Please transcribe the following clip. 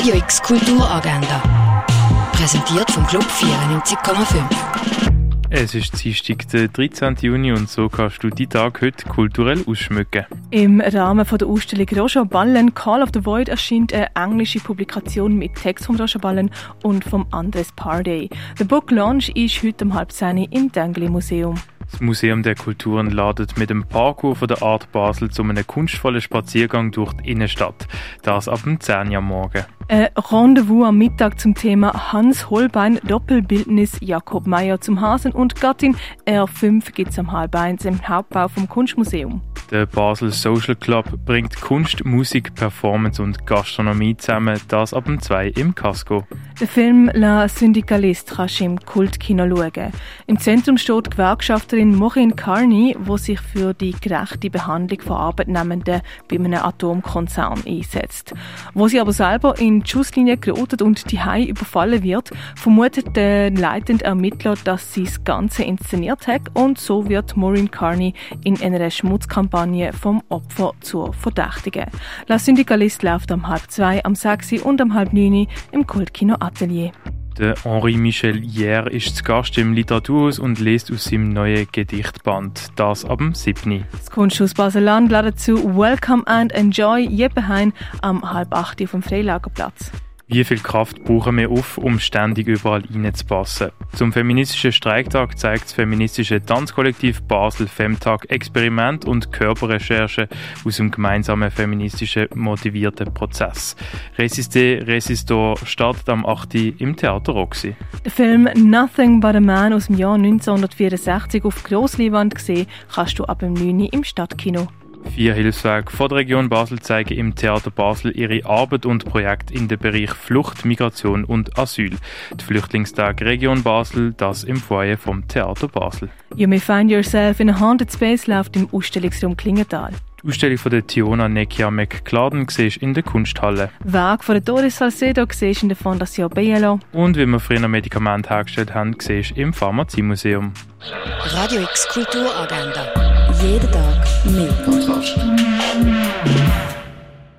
Radio X Kulturagenda. Präsentiert vom Club 94,5. Es ist Dienstag, der 13. Juni und so kannst du die Tag heute kulturell ausschmücken. Im Rahmen von der Ausstellung Roger Ballen Call of the Void erscheint eine englische Publikation mit Text von Roger Ballen und vom Andres Parday. Der Book Launch ist heute um halb zehn im Dengli Museum. Das Museum der Kulturen ladet mit dem Parkour von der Art Basel zu einem kunstvollen Spaziergang durch die Innenstadt. Das ab dem 10 Uhr morgen. Ein Rendezvous am Mittag zum Thema Hans Holbein, Doppelbildnis Jakob Meyer zum Hasen und Gattin R5 gibt es am halb eins im Hauptbau vom Kunstmuseum. Der Basel Social Club bringt Kunst, Musik, Performance und Gastronomie zusammen, das ab dem 2 im Casco. Der Film La Syndicaliste kannst du im Kultkino schauen. Im Zentrum steht Gewerkschafterin Maureen Carney, die sich für die gerechte Behandlung von Arbeitnehmenden bei einem Atomkonzern einsetzt. Wo sie aber selber in die Schusslinie gerotet und die Hai überfallen wird, vermutet der leitende Ermittler, dass sie das Ganze inszeniert hat und so wird Maureen Carney in einer Schmutzkampagne Kampagne vom Opfer zur Verdächtigen. La Syndicalist läuft am halb zwei, am sechs und am halb neun im Kultkino Atelier. Der Henri-Michel Hier ist zu Gast im Literaturhaus und liest aus seinem neuen Gedichtband, das ab dem 7. Das Kunsthaus Basel-Land lädt zu Welcome and Enjoy Jebehain am halb acht auf dem Freilagerplatz. Wie viel Kraft brauchen wir auf, um ständig überall reinzupassen? Zum feministischen Streiktag zeigt das feministische Tanzkollektiv Basel Femtag Experiment und Körperrecherche aus dem gemeinsamen feministischen motivierten Prozess. Resiste Resistor startet am 8. im Theater Roxy. Der Film Nothing But a Man aus dem Jahr 1964 auf Grossleinwand gesehen kannst du ab dem 9. im Stadtkino. Vier Hilfswerke von der Region Basel zeigen im Theater Basel ihre Arbeit und Projekte in den Bereich Flucht, Migration und Asyl. Die Flüchtlingstag Region Basel, das im Foyer vom Theater Basel. You may find yourself in a haunted space läuft im Ausstellungsraum Klingenthal. Die Ausstellung von der Tiona Nekia McCladen siehst in der Kunsthalle. Werk von der Doris Salcedo siehst in der Fondation Bielo. Und wie wir früher Medikamente hergestellt haben, siehst im Pharmaziemuseum. Radio X Kulturagenda. Jeden Tag Me. Podcast.